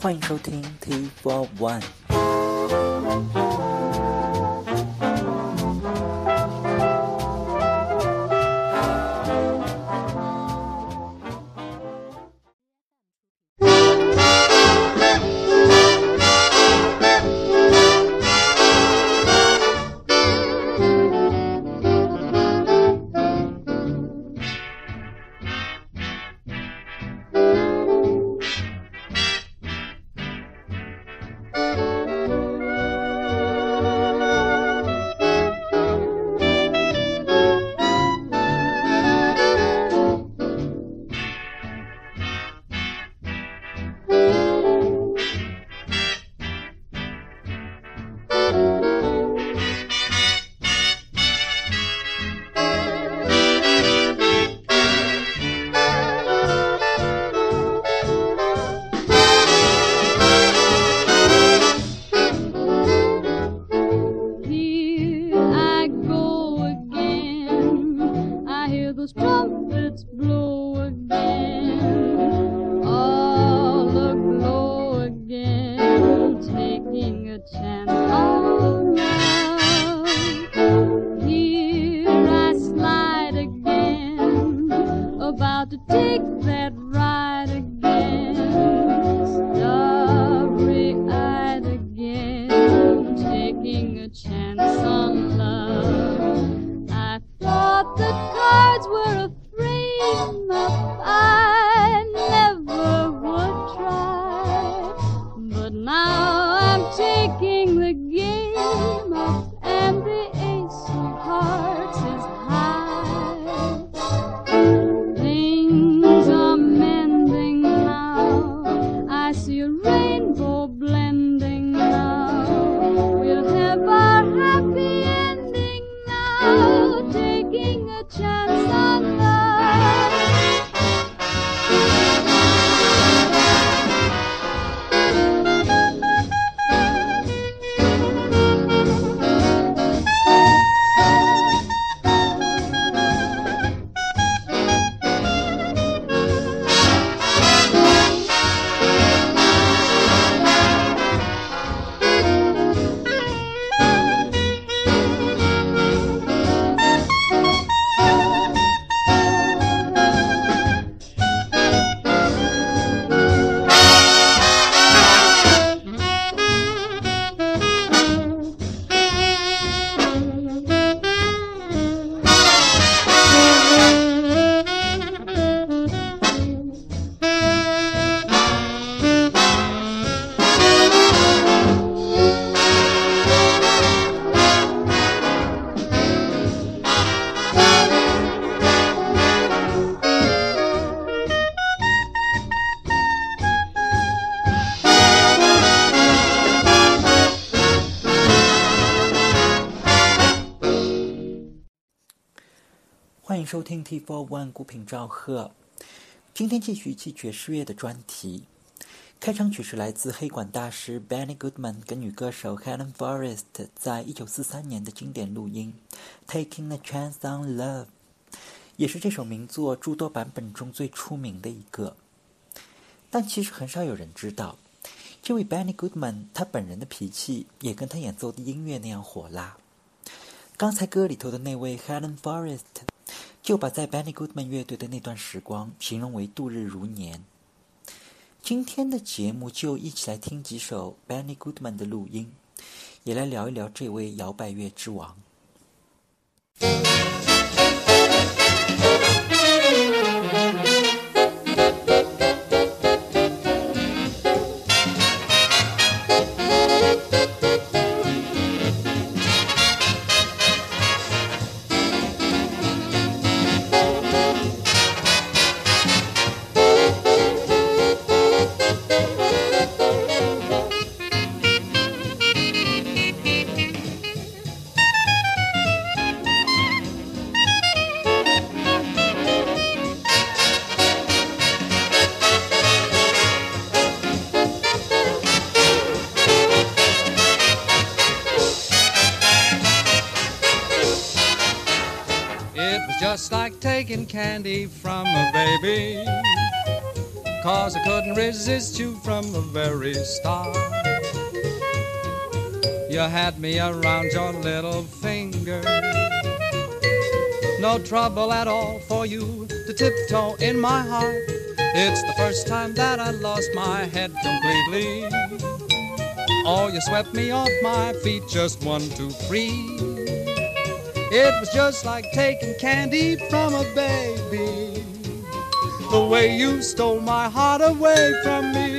欢迎收听 T Four One。欢迎收听 T Four One 孤品赵贺。今天继续一期爵士乐的专题。开场曲是来自黑管大师 Benny Goodman 跟女歌手 Helen Forrest 在一九四三年的经典录音《Taking a Chance on Love》，也是这首名作诸多版本中最出名的一个。但其实很少有人知道，这位 Benny Goodman 他本人的脾气也跟他演奏的音乐那样火辣。刚才歌里头的那位 Helen Forrest 就把在 Benny Goodman 乐队的那段时光形容为度日如年。今天的节目就一起来听几首 Benny Goodman 的录音，也来聊一聊这位摇摆乐之王。It was just like taking candy from a baby. Cause I couldn't resist you from the very start. You had me around your little finger. No trouble at all for you to tiptoe in my heart. It's the first time that I lost my head completely. Oh, you swept me off my feet, just one, two, three. It was just like taking candy from a baby. The way you stole my heart away from me.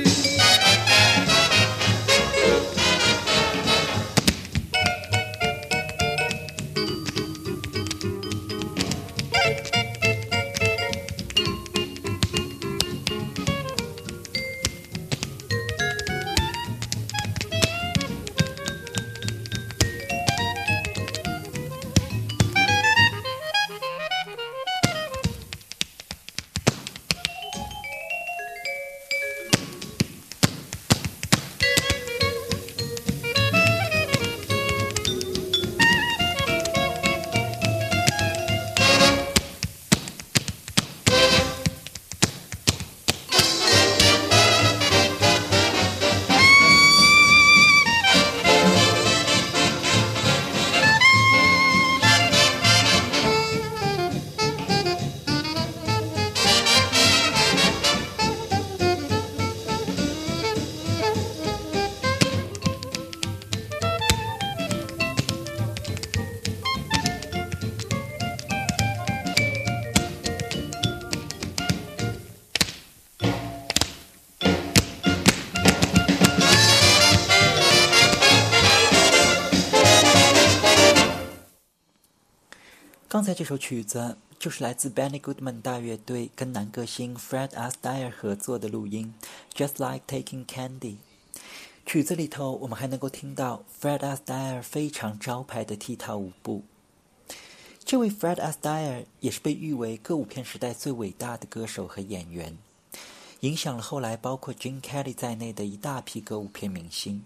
才这首曲子就是来自 Benny Goodman 大乐队跟男歌星 Fred Astaire 合作的录音，Just Like Taking Candy。曲子里头，我们还能够听到 Fred Astaire 非常招牌的踢踏舞步。这位 Fred Astaire 也是被誉为歌舞片时代最伟大的歌手和演员，影响了后来包括 Gene Kelly 在内的一大批歌舞片明星。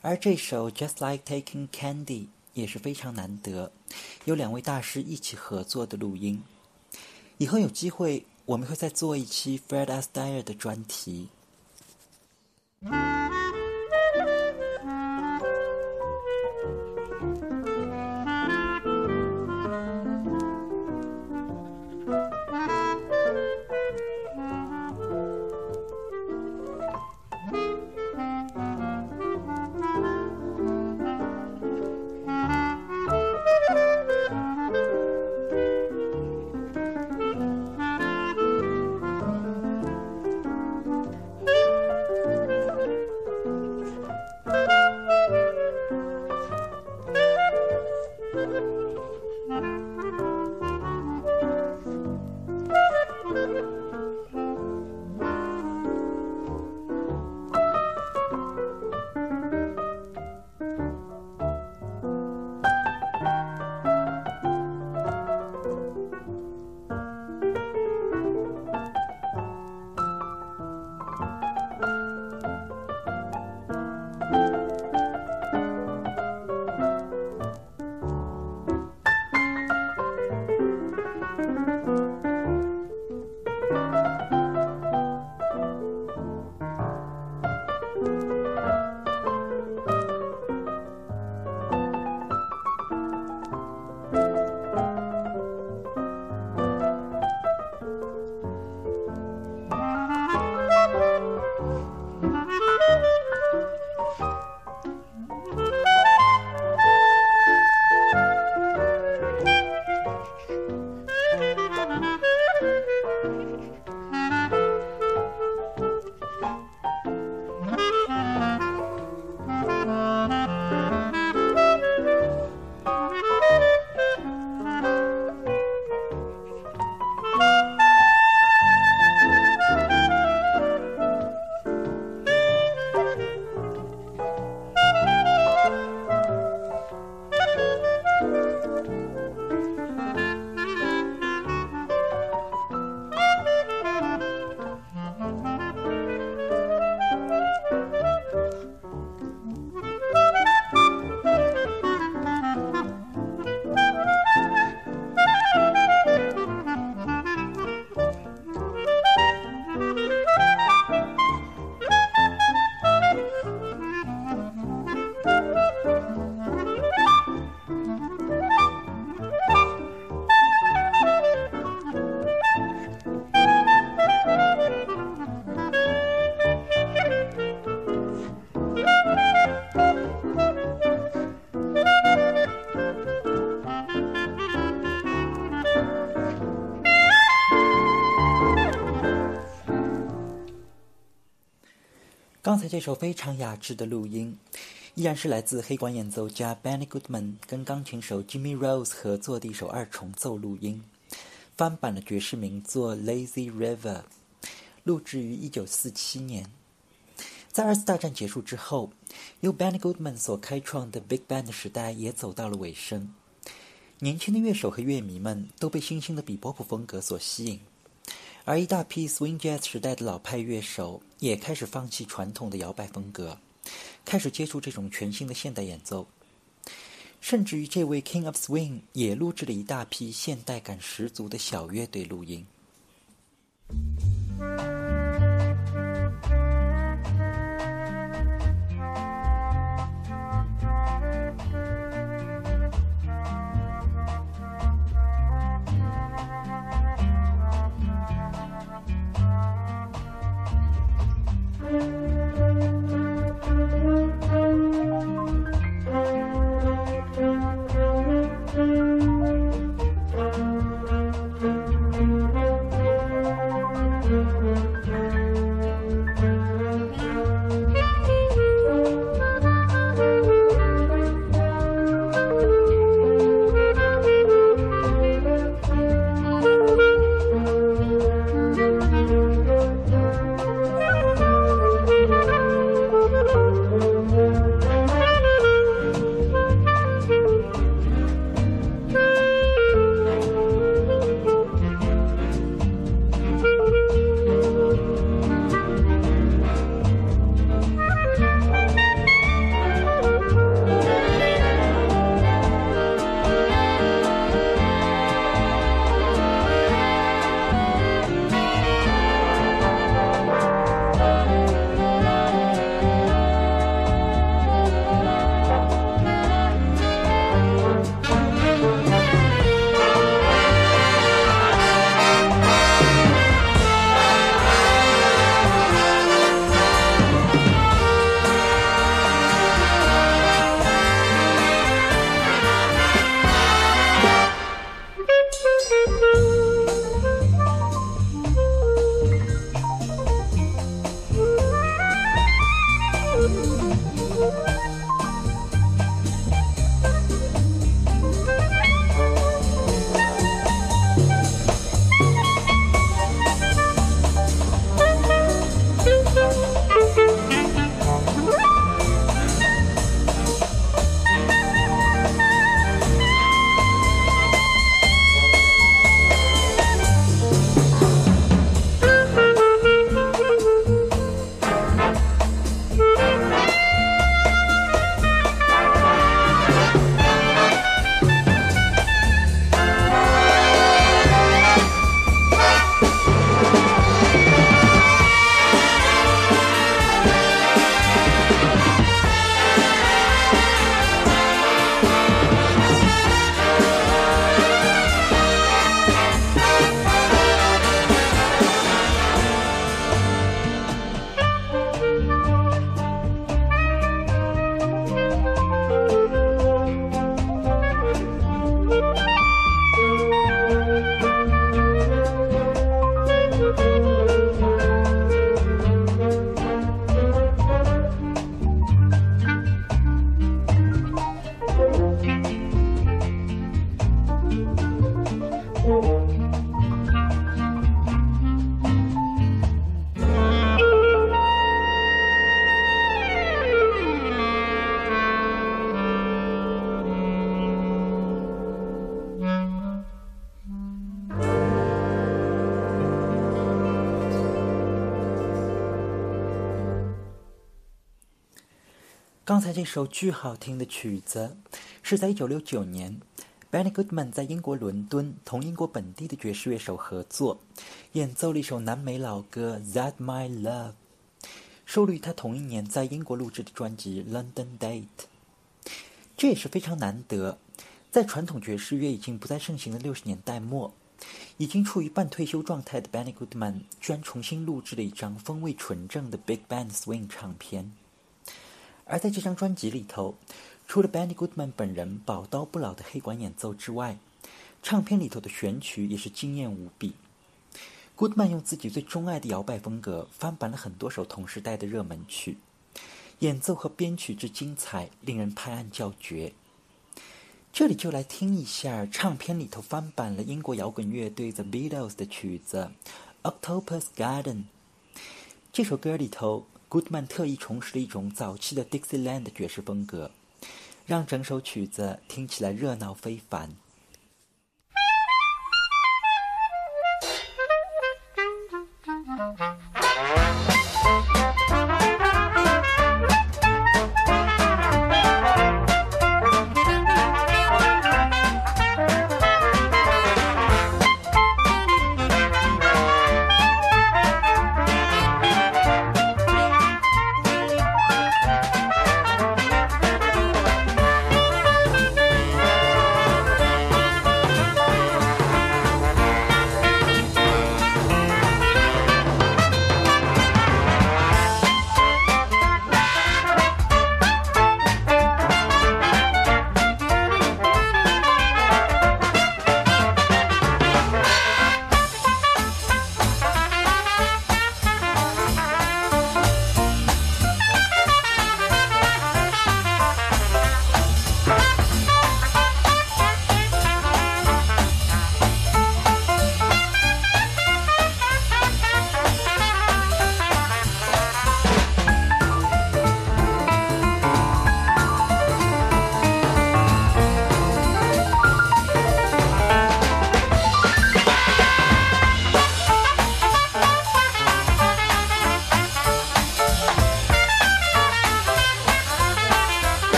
而这首 Just Like Taking Candy 也是非常难得，有两位大师一起合作的录音。以后有机会，我们会再做一期 Fred Astaire 的专题。这首非常雅致的录音，依然是来自黑管演奏家 Benny Goodman 跟钢琴手 Jimmy Rose 合作的一首二重奏录音，翻版了爵士名作《Lazy River》，录制于一九四七年。在二次大战结束之后，由 Benny Goodman 所开创的 Big Band 时代也走到了尾声。年轻的乐手和乐迷们都被新兴的比波普风格所吸引，而一大批 Swing Jazz 时代的老派乐手也开始放弃传统的摇摆风格，开始接触这种全新的现代演奏。甚至于这位 King of Swing 也录制了一大批现代感十足的小乐队录音。刚才这首巨好听的曲子，是在一九六九年，Benny Goodman 在英国伦敦同英国本地的爵士乐手合作，演奏了一首南美老歌《That My Love》，收录于他同一年在英国录制的专辑《London Date》。这也是非常难得，在传统爵士乐已经不再盛行的六十年代末，已经处于半退休状态的 Benny Goodman 居然重新录制了一张风味纯正的 Big Band Swing 唱片。而在这张专辑里头，除了 Benny Goodman 本人宝刀不老的黑管演奏之外，唱片里头的选曲也是惊艳无比。Goodman 用自己最钟爱的摇摆风格翻版了很多首同时代的热门曲，演奏和编曲之精彩，令人拍案叫绝。这里就来听一下唱片里头翻版了英国摇滚乐队 The Beatles 的曲子《Octopus Garden》。这首歌里头，Goodman 特意重拾了一种早期的 Dixieland 爵士风格，让整首曲子听起来热闹非凡。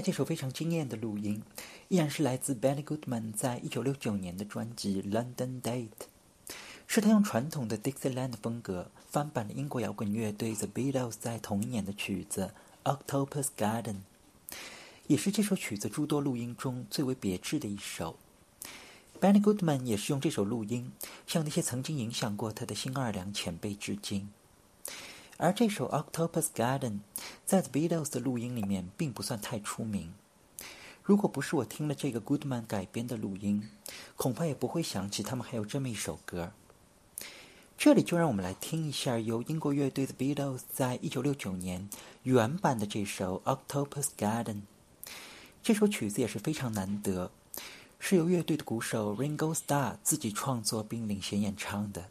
这首非常惊艳的录音，依然是来自 Benny Goodman 在一九六九年的专辑《London Date》，是他用传统的 Dixieland 风格翻版了英国摇滚乐队 The Beatles 在同一年的曲子《Octopus Garden》，也是这首曲子诸多录音中最为别致的一首。Benny Goodman 也是用这首录音向那些曾经影响过他的新奥尔良前辈致敬。而这首《Octopus Garden》在 The Beatles 的录音里面并不算太出名。如果不是我听了这个 Goodman 改编的录音，恐怕也不会想起他们还有这么一首歌。这里就让我们来听一下由英国乐队 The Beatles 在一九六九年原版的这首《Octopus Garden》。这首曲子也是非常难得，是由乐队的鼓手 Ringo Starr 自己创作并领衔演唱的。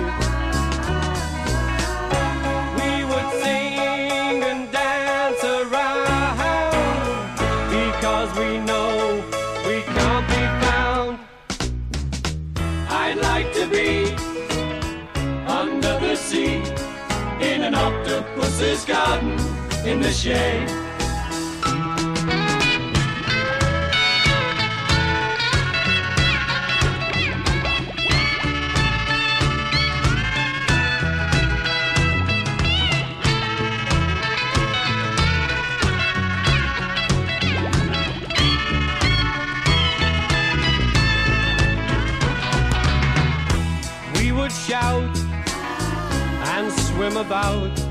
Octopus's garden in the shade. We would shout and swim about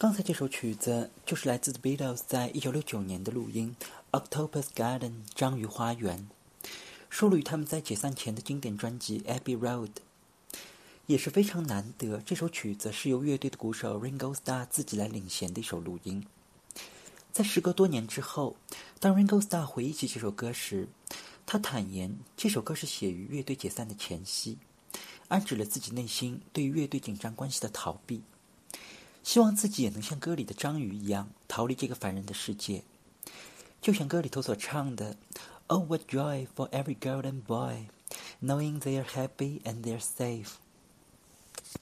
刚才这首曲子就是来自 The Beatles 在一九六九年的录音《Octopus Garden》章鱼花园，收录于他们在解散前的经典专辑《Abbey Road》。也是非常难得。这首曲子是由乐队的鼓手 Ringo Starr 自己来领衔的一首录音。在时隔多年之后，当 Ringo Starr 回忆起这首歌时，他坦言这首歌是写于乐队解散的前夕，暗指了自己内心对于乐队紧张关系的逃避。希望自己也能像歌里的章鱼一样逃离这个烦人的世界，就像歌里头所唱的：“Oh, what joy for every girl and boy, knowing they're happy and they're safe。”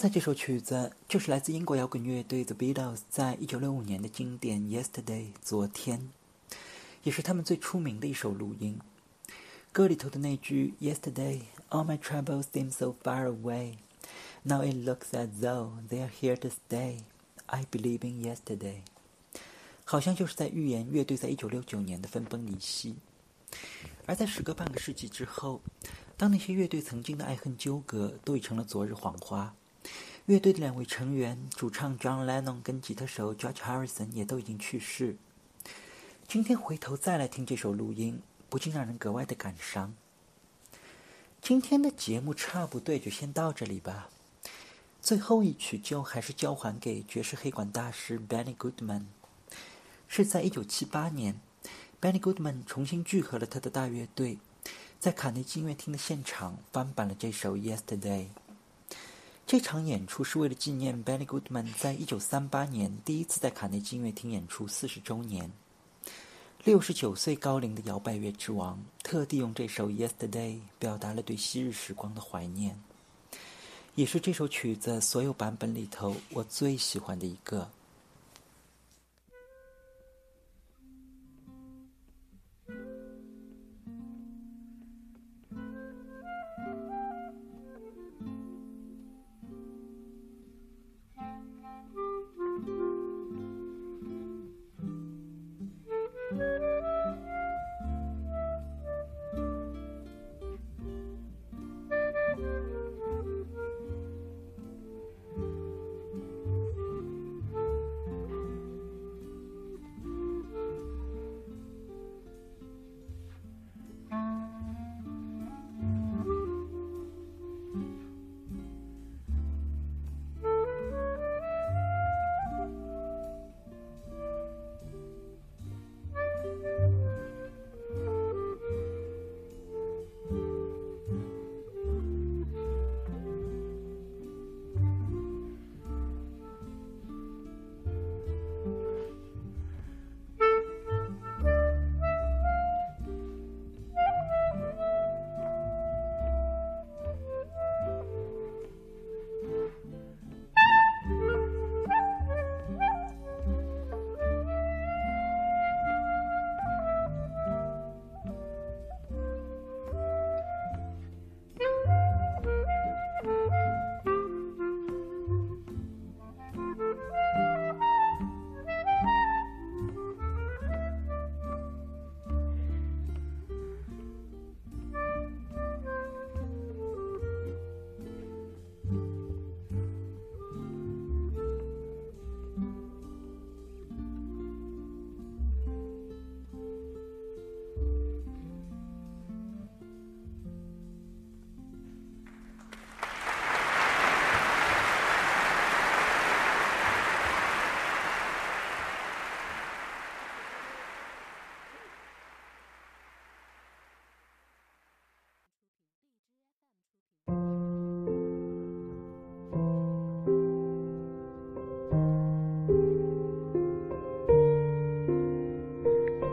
才这首曲子就是来自英国摇滚乐队 The Beatles 在一九六五年的经典《Yesterday》昨天，也是他们最出名的一首录音。歌里头的那句 “Yesterday, all my troubles seem so far away. Now it looks as though they are here to stay. I believe in yesterday.” 好像就是在预言乐队在一九六九年的分崩离析。而在时隔半个世纪之后，当那些乐队曾经的爱恨纠葛都已成了昨日黄花，乐队的两位成员，主唱 John Lennon 跟吉他手 George Harrison 也都已经去世。今天回头再来听这首录音，不禁让人格外的感伤。今天的节目差不多就先到这里吧。最后一曲就还是交还给爵士黑管大师 Benny Goodman。是在一九七八年 Benny Goodman 重新聚合了他的大乐队，在卡内基音乐厅的现场翻版了这首《Yesterday》。这场演出是为了纪念 Benny Goodman 在一九三八年第一次在卡内基音乐厅演出四十周年。六十九岁高龄的摇摆乐之王，特地用这首《Yesterday》表达了对昔日时光的怀念，也是这首曲子所有版本里头我最喜欢的一个。